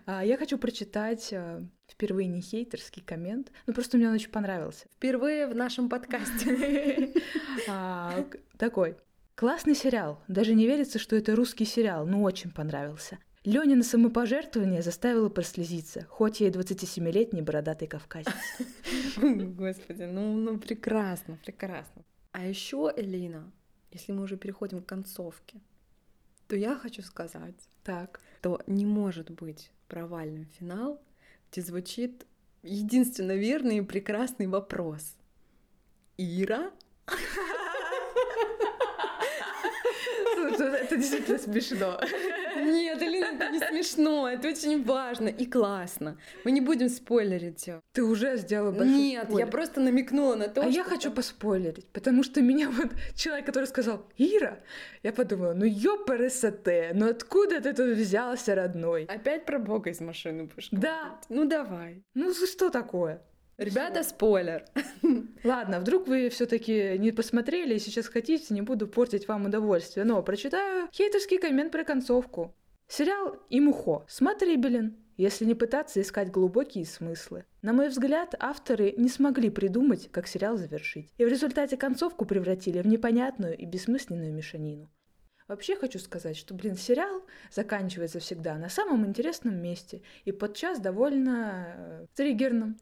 А, я хочу прочитать э, впервые не хейтерский коммент, ну просто мне он очень понравился. Впервые в нашем подкасте. А, такой. Классный сериал. Даже не верится, что это русский сериал, но очень понравился. Ленина самопожертвование заставило прослезиться, хоть я и 27-летний бородатый кавказец. Господи, ну, ну прекрасно, прекрасно. А еще, Элина, если мы уже переходим к концовке, то я хочу сказать, так. что не может быть провальным финал, где звучит единственно верный и прекрасный вопрос. Ира? Это действительно смешно. Нет, Алина, это не смешно, это очень важно и классно. Мы не будем спойлерить. Ты уже сделала большой Нет, спойлер. я просто намекнула на то, А я хочу поспойлерить, потому что меня вот человек, который сказал «Ира», я подумала, ну ёпрст, ну откуда ты тут взялся, родной? Опять про бога из машины будешь Да. Ну давай. Ну что такое? Ребята, спойлер. Ладно, вдруг вы все-таки не посмотрели и сейчас хотите, не буду портить вам удовольствие, но прочитаю хейтерский коммент про концовку. Сериал «Имухо» смотрибелен, если не пытаться искать глубокие смыслы. На мой взгляд, авторы не смогли придумать, как сериал завершить, и в результате концовку превратили в непонятную и бессмысленную мешанину. Вообще хочу сказать, что, блин, сериал заканчивается всегда на самом интересном месте и подчас довольно э, триггерным.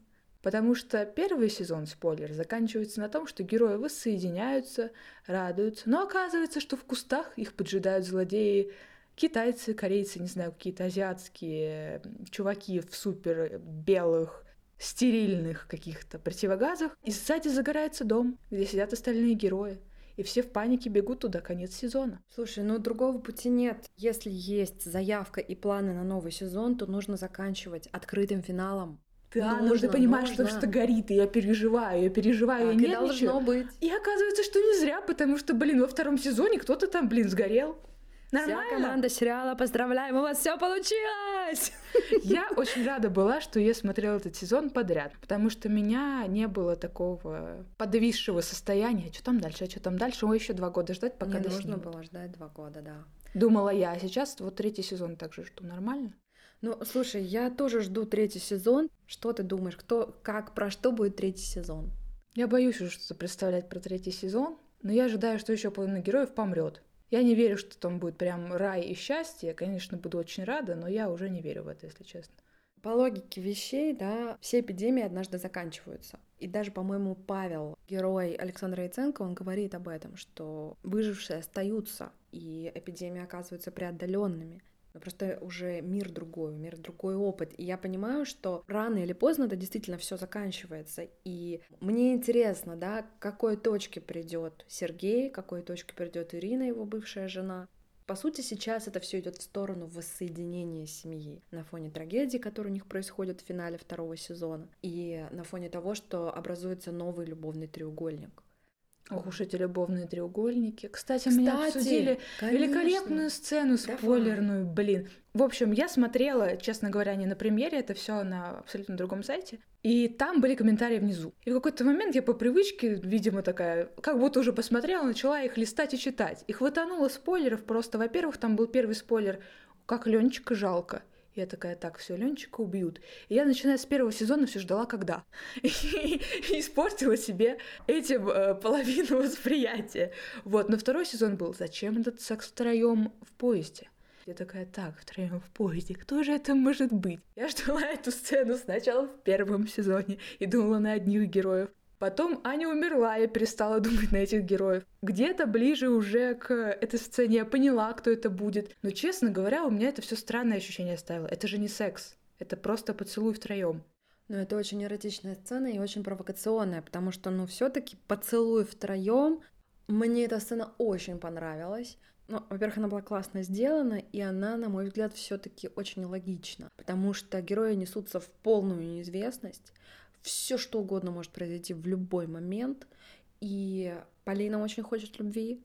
Потому что первый сезон, спойлер, заканчивается на том, что герои воссоединяются, радуются, но оказывается, что в кустах их поджидают злодеи китайцы, корейцы, не знаю, какие-то азиатские чуваки в супер белых стерильных каких-то противогазах. И сзади загорается дом, где сидят остальные герои. И все в панике бегут туда, конец сезона. Слушай, ну другого пути нет. Если есть заявка и планы на новый сезон, то нужно заканчивать открытым финалом. Да, нужно, нужно понимать, нужно. что что горит, и я переживаю, я переживаю, так я нервничаю. должно быть. И оказывается, что не зря, потому что, блин, во втором сезоне кто-то там, блин, сгорел. Нормально. Вся команда сериала, поздравляем, у вас все получилось! Я очень рада была, что я смотрела этот сезон подряд, потому что меня не было такого подвисшего состояния. Что там дальше, а что там дальше? Ой, еще два года ждать, пока Не нужно было ждать два года, да. Думала я, а сейчас вот третий сезон также жду, нормально? Ну, слушай, я тоже жду третий сезон. Что ты думаешь, кто, как, про что будет третий сезон? Я боюсь уже что-то представлять про третий сезон, но я ожидаю, что еще половина героев помрет. Я не верю, что там будет прям рай и счастье. Я, конечно, буду очень рада, но я уже не верю в это, если честно. По логике вещей, да, все эпидемии однажды заканчиваются. И даже, по-моему, Павел, герой Александра Яценко, он говорит об этом, что выжившие остаются, и эпидемии оказываются преодоленными. Но просто уже мир другой, мир другой опыт. И я понимаю, что рано или поздно это действительно все заканчивается. И мне интересно, да, к какой точке придет Сергей, к какой точке придет Ирина, его бывшая жена. По сути, сейчас это все идет в сторону воссоединения семьи на фоне трагедии, которая у них происходит в финале второго сезона, и на фоне того, что образуется новый любовный треугольник. Ох уж эти любовные треугольники. Кстати, Кстати мы обсудили конечно. великолепную сцену спойлерную, Давай. блин. В общем, я смотрела, честно говоря, не на премьере, это все на абсолютно другом сайте. И там были комментарии внизу. И в какой-то момент я по привычке, видимо, такая, как будто уже посмотрела, начала их листать и читать. И хватануло спойлеров просто. Во-первых, там был первый спойлер, как Ленчика жалко. Я такая, так, все, Ленчика убьют. И я, начиная с первого сезона, все ждала, когда. И, испортила себе этим э, половину восприятия. Вот, но второй сезон был, зачем этот секс втроем в поезде? Я такая, так, втроем в поезде, кто же это может быть? Я ждала эту сцену сначала в первом сезоне и думала на одних героев. Потом Аня умерла, я перестала думать на этих героев. Где-то ближе уже к этой сцене я поняла, кто это будет. Но, честно говоря, у меня это все странное ощущение оставило. Это же не секс. Это просто поцелуй втроем. Но это очень эротичная сцена и очень провокационная, потому что, ну, все-таки поцелуй втроем. Мне эта сцена очень понравилась. Ну, во-первых, она была классно сделана, и она, на мой взгляд, все-таки очень логична, потому что герои несутся в полную неизвестность все что угодно может произойти в любой момент. И Полина очень хочет любви,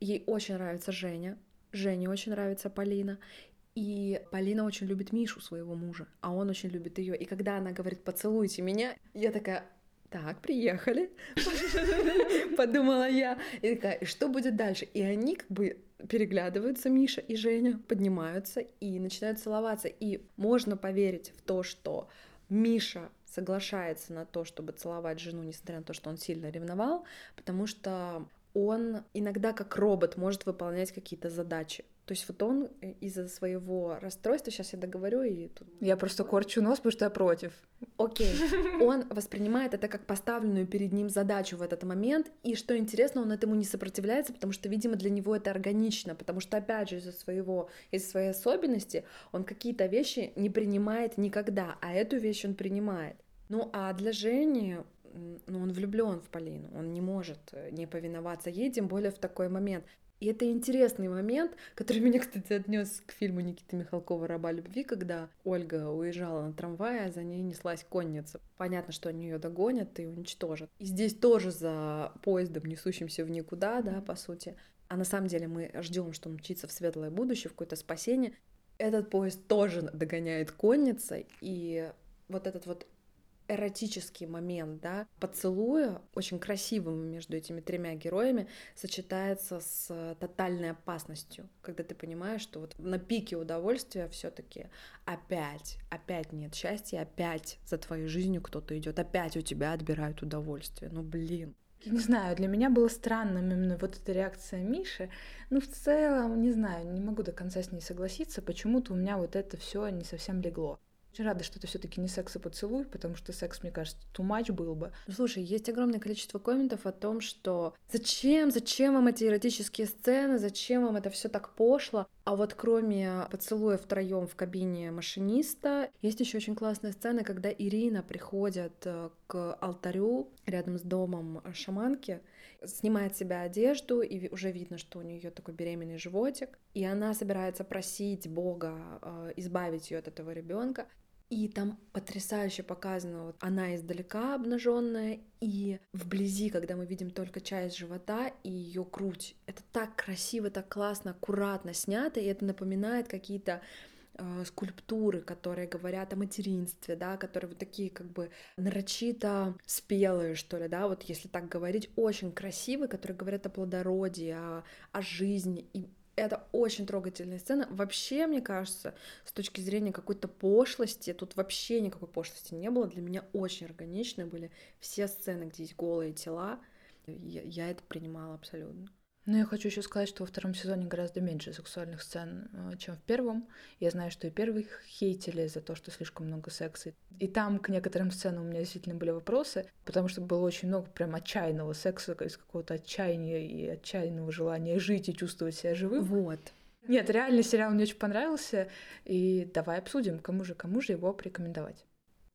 ей очень нравится Женя, Жене очень нравится Полина. И Полина очень любит Мишу, своего мужа, а он очень любит ее. И когда она говорит «поцелуйте меня», я такая так, приехали, подумала я. И такая, что будет дальше? И они как бы переглядываются, Миша и Женя, поднимаются и начинают целоваться. И можно поверить в то, что Миша соглашается на то, чтобы целовать жену, несмотря на то, что он сильно ревновал, потому что он иногда как робот может выполнять какие-то задачи. То есть вот он э, из-за своего расстройства, сейчас я договорю и тут... Я просто корчу нос, потому что я против. Окей. Он воспринимает это как поставленную перед ним задачу в этот момент, и что интересно, он этому не сопротивляется, потому что, видимо, для него это органично, потому что, опять же, из-за своего, из-за своей особенности он какие-то вещи не принимает никогда, а эту вещь он принимает. Ну а для Жени ну, он влюблен в Полину, он не может э, не повиноваться ей, тем более в такой момент. И это интересный момент, который меня, кстати, отнес к фильму Никиты Михалкова «Раба любви», когда Ольга уезжала на трамвае, а за ней неслась конница. Понятно, что они ее догонят и уничтожат. И здесь тоже за поездом, несущимся в никуда, да, по сути. А на самом деле мы ждем, что он мчится в светлое будущее, в какое-то спасение. Этот поезд тоже догоняет конница, и вот этот вот эротический момент, да, поцелуя, очень красивым между этими тремя героями, сочетается с тотальной опасностью, когда ты понимаешь, что вот на пике удовольствия все таки опять, опять нет счастья, опять за твоей жизнью кто-то идет, опять у тебя отбирают удовольствие. Ну, блин. Я не знаю, для меня было странным именно вот эта реакция Миши. Ну, в целом, не знаю, не могу до конца с ней согласиться. Почему-то у меня вот это все не совсем легло. Очень рада, что это все-таки не секс и поцелуй, потому что секс, мне кажется, too much был бы. Ну, слушай, есть огромное количество комментов о том, что зачем, зачем вам эти эротические сцены, зачем вам это все так пошло. А вот кроме поцелуя втроем в кабине машиниста, есть еще очень классная сцена, когда Ирина приходит э, к алтарю рядом с домом шаманки, снимает с себя одежду, и уже видно, что у нее такой беременный животик, и она собирается просить Бога э, избавить ее от этого ребенка. И там потрясающе показано, вот она издалека обнаженная, и вблизи, когда мы видим только часть живота и ее грудь. Это так красиво, так классно, аккуратно снято, и это напоминает какие-то э, скульптуры, которые говорят о материнстве, да, которые вот такие как бы нарочито спелые, что ли, да, вот если так говорить, очень красивые, которые говорят о плодородии, о, о жизни, и это очень трогательная сцена. Вообще, мне кажется, с точки зрения какой-то пошлости, тут вообще никакой пошлости не было. Для меня очень органичны были все сцены, где есть голые тела. Я, я это принимала абсолютно. Но я хочу еще сказать, что во втором сезоне гораздо меньше сексуальных сцен, э, чем в первом. Я знаю, что и первый хейтили за то, что слишком много секса. И там к некоторым сценам у меня действительно были вопросы, потому что было очень много прям отчаянного секса, из какого-то отчаяния и отчаянного желания жить и чувствовать себя живым. Вот. Нет, реально сериал мне очень понравился, и давай обсудим, кому же, кому же его порекомендовать.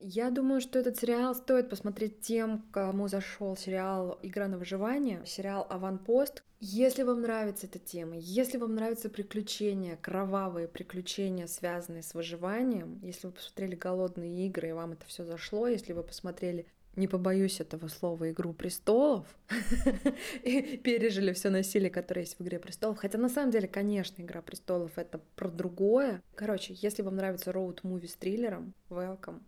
Я думаю, что этот сериал стоит посмотреть тем, кому зашел сериал «Игра на выживание», сериал «Аванпост». Если вам нравится эта тема, если вам нравятся приключения, кровавые приключения, связанные с выживанием, если вы посмотрели «Голодные игры» и вам это все зашло, если вы посмотрели не побоюсь этого слова, «Игру престолов», и пережили все насилие, которое есть в «Игре престолов». Хотя на самом деле, конечно, «Игра престолов» — это про другое. Короче, если вам нравится роуд-муви с триллером, welcome.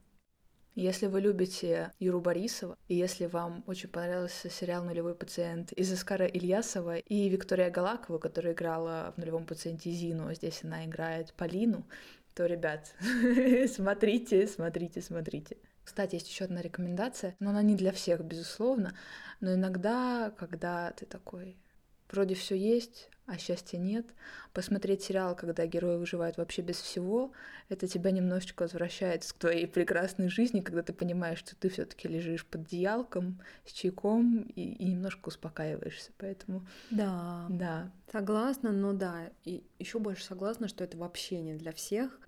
Если вы любите Юру Борисова, и если вам очень понравился сериал «Нулевой пациент» из Искара Ильясова и Виктория Галакова, которая играла в «Нулевом пациенте» Зину, а здесь она играет Полину, то, ребят, смотрите, смотрите, смотрите. Кстати, есть еще одна рекомендация, но она не для всех, безусловно, но иногда, когда ты такой, вроде все есть, а счастья нет. Посмотреть сериал, когда герои выживают вообще без всего, это тебя немножечко возвращает к твоей прекрасной жизни, когда ты понимаешь, что ты все-таки лежишь под одеялком с чайком и, и немножко успокаиваешься. Поэтому да, да, согласна, но да, и еще больше согласна, что это вообще не для всех.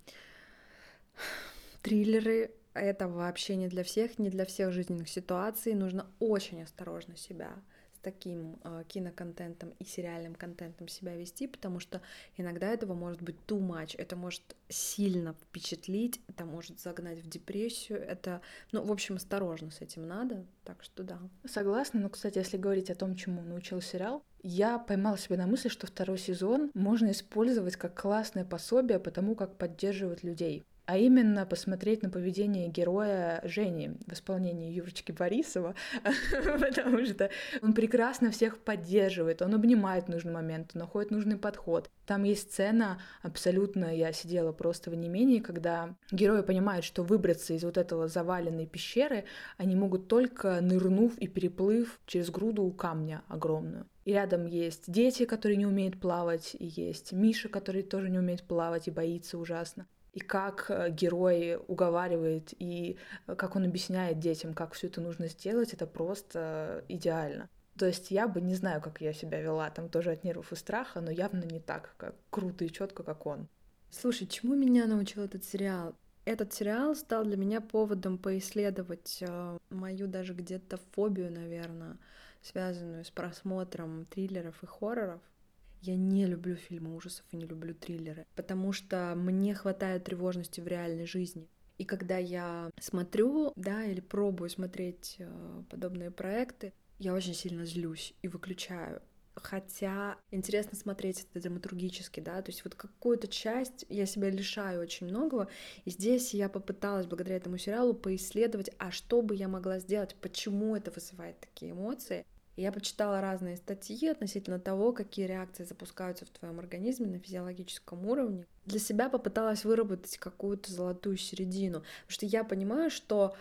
Триллеры это вообще не для всех, не для всех жизненных ситуаций. Нужно очень осторожно себя таким э, киноконтентом и сериальным контентом себя вести, потому что иногда этого может быть too much, это может сильно впечатлить, это может загнать в депрессию, это, ну, в общем, осторожно с этим надо, так что да. Согласна, но, кстати, если говорить о том, чему научил сериал, я поймала себя на мысли, что второй сезон можно использовать как классное пособие по тому, как поддерживать людей а именно посмотреть на поведение героя Жени в исполнении Юрочки Борисова, потому что он прекрасно всех поддерживает, он обнимает в нужный момент, он находит нужный подход. Там есть сцена абсолютно, я сидела просто в немении, когда герои понимают, что выбраться из вот этого заваленной пещеры они могут только нырнув и переплыв через груду камня огромную. И рядом есть дети, которые не умеют плавать, и есть Миша, который тоже не умеет плавать и боится ужасно и как э, герой уговаривает, и э, как он объясняет детям, как все это нужно сделать, это просто идеально. То есть я бы не знаю, как я себя вела, там тоже от нервов и страха, но явно не так, как круто и четко, как он. Слушай, чему меня научил этот сериал? Этот сериал стал для меня поводом поисследовать э, мою даже где-то фобию, наверное, связанную с просмотром триллеров и хорроров. Я не люблю фильмы ужасов и не люблю триллеры, потому что мне хватает тревожности в реальной жизни. И когда я смотрю, да, или пробую смотреть э, подобные проекты, я очень сильно злюсь и выключаю. Хотя интересно смотреть это драматургически, да, то есть вот какую-то часть я себя лишаю очень многого, и здесь я попыталась благодаря этому сериалу поисследовать, а что бы я могла сделать, почему это вызывает такие эмоции, я почитала разные статьи относительно того, какие реакции запускаются в твоем организме на физиологическом уровне. Для себя попыталась выработать какую-то золотую середину, потому что я понимаю, что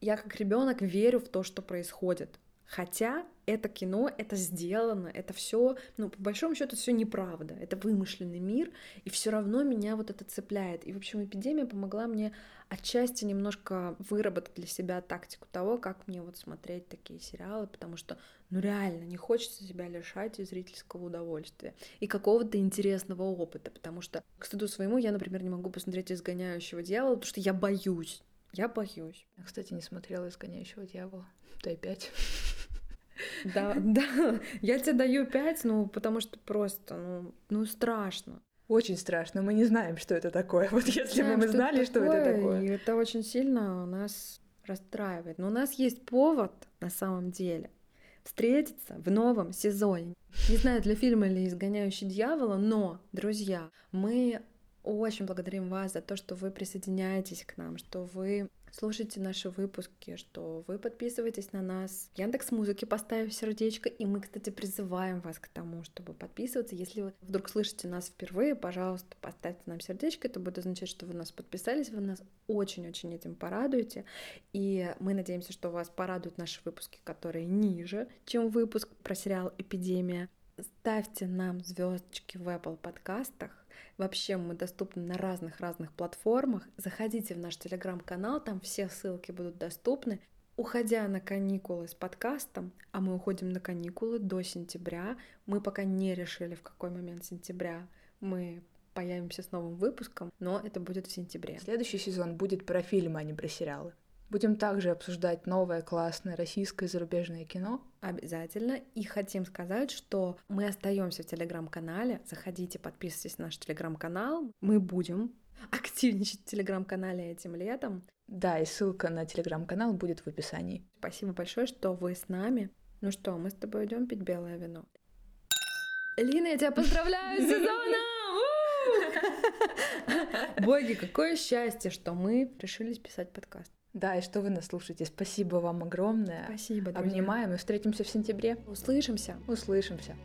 я как ребенок верю в то, что происходит. Хотя это кино, это сделано, это все, ну, по большому счету, все неправда, это вымышленный мир, и все равно меня вот это цепляет. И, в общем, эпидемия помогла мне отчасти немножко выработать для себя тактику того, как мне вот смотреть такие сериалы, потому что, ну, реально, не хочется себя лишать зрительского удовольствия и какого-то интересного опыта, потому что, к стыду своему, я, например, не могу посмотреть «Изгоняющего дьявола», потому что я боюсь. Я боюсь. Я, кстати, не смотрела «Изгоняющего дьявола». Дай пять. Да, да. Я тебе даю пять, ну, потому что просто, ну, ну, страшно. Очень страшно. Мы не знаем, что это такое. Вот если бы мы знали, что это такое. И это очень сильно нас расстраивает. Но у нас есть повод, на самом деле, встретиться в новом сезоне. Не знаю, для фильма или «Изгоняющий дьявола», но, друзья, мы очень благодарим вас за то, что вы присоединяетесь к нам, что вы слушайте наши выпуски, что вы подписываетесь на нас Яндекс Музыке, поставив сердечко, и мы, кстати, призываем вас к тому, чтобы подписываться. Если вы вдруг слышите нас впервые, пожалуйста, поставьте нам сердечко, это будет означать, что вы нас подписались, вы нас очень-очень этим порадуете, и мы надеемся, что вас порадуют наши выпуски, которые ниже, чем выпуск про сериал «Эпидемия». Ставьте нам звездочки в Apple подкастах, Вообще мы доступны на разных-разных платформах. Заходите в наш телеграм-канал, там все ссылки будут доступны. Уходя на каникулы с подкастом, а мы уходим на каникулы до сентября, мы пока не решили, в какой момент сентября мы появимся с новым выпуском, но это будет в сентябре. Следующий сезон будет про фильмы, а не про сериалы. Будем также обсуждать новое классное российское и зарубежное кино. Обязательно. И хотим сказать, что мы остаемся в телеграм-канале. Заходите, подписывайтесь на наш телеграм-канал. Мы будем активничать в телеграм-канале этим летом. Да, и ссылка на телеграм-канал будет в описании. Спасибо большое, что вы с нами. Ну что, мы с тобой идем пить белое вино. Лина, я тебя поздравляю с сезоном! Боги, какое счастье, что мы решили писать подкаст. Да, и что вы нас слушаете. Спасибо вам огромное. Спасибо, друзья. Обнимаем и встретимся в сентябре. Услышимся. Услышимся.